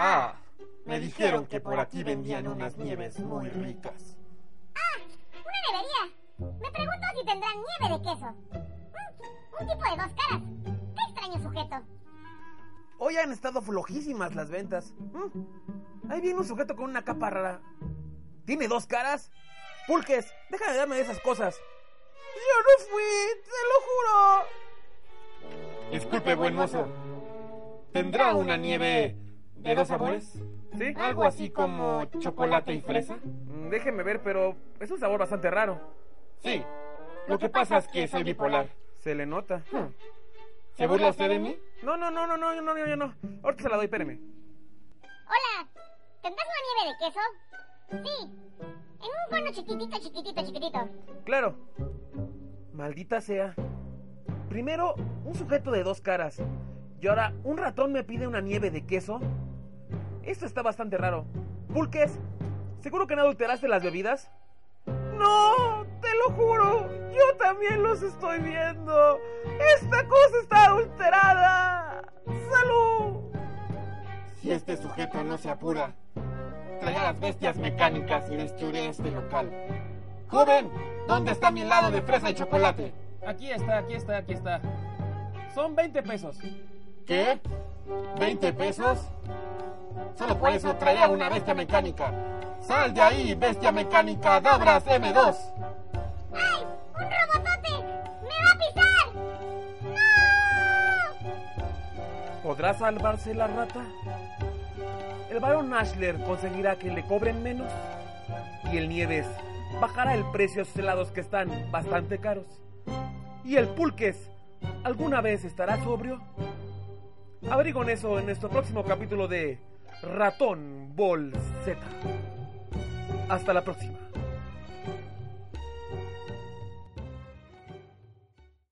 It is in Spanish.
Ah, me dijeron que por aquí vendían unas nieves muy ricas. ¡Ah! ¡Una nevería! Me pregunto si tendrán nieve de queso. Mm, un tipo de dos caras. ¡Qué extraño sujeto! Hoy han estado flojísimas las ventas. Mm, Ahí viene un sujeto con una capa rara. ¿Tiene dos caras? Pulques, deja de darme de esas cosas. Yo no fui, te lo juro. Disculpe, buen mozo. ¿Tendrá una nieve de dos sabores? ¿Sí? Algo así como chocolate y fresa. Mm, Déjeme ver, pero es un sabor bastante raro. Sí. Lo que pasa es que soy bipolar. Se le nota. ¿Se burla usted de mí? No, no, no, no, no, no, no, no. Ahorita se la doy, espéreme. Hola, ¿tendrás una nieve de queso? Sí, en un cono chiquitito, chiquitito, chiquitito. Claro. Maldita sea. Primero, un sujeto de dos caras. Y ahora, un ratón me pide una nieve de queso. Esto está bastante raro. Pulques, ¿seguro que no adulteraste las bebidas? No, te lo juro. Yo también los estoy viendo. Esta cosa está adulterada. ¡Salud! Si este sujeto no se apura, traerá las bestias mecánicas y destruiré este local. Joven, ¿dónde está mi helado de fresa y chocolate? Aquí está, aquí está, aquí está. Son 20 pesos. ¿Qué? ¿20 pesos? Solo por eso traía una bestia mecánica. ¡Sal de ahí, bestia mecánica Dabras M2! ¡Ay! ¡Un robotote! ¡Me va a pisar! ¡No! ¿Podrá salvarse la rata? El barón Ashler conseguirá que le cobren menos. Y el Nieves bajará el precio a sus helados que están bastante caros. Y el Pulques, ¿alguna vez estará sobrio? Averigüen eso en nuestro próximo capítulo de Ratón Ball Z. Hasta la próxima.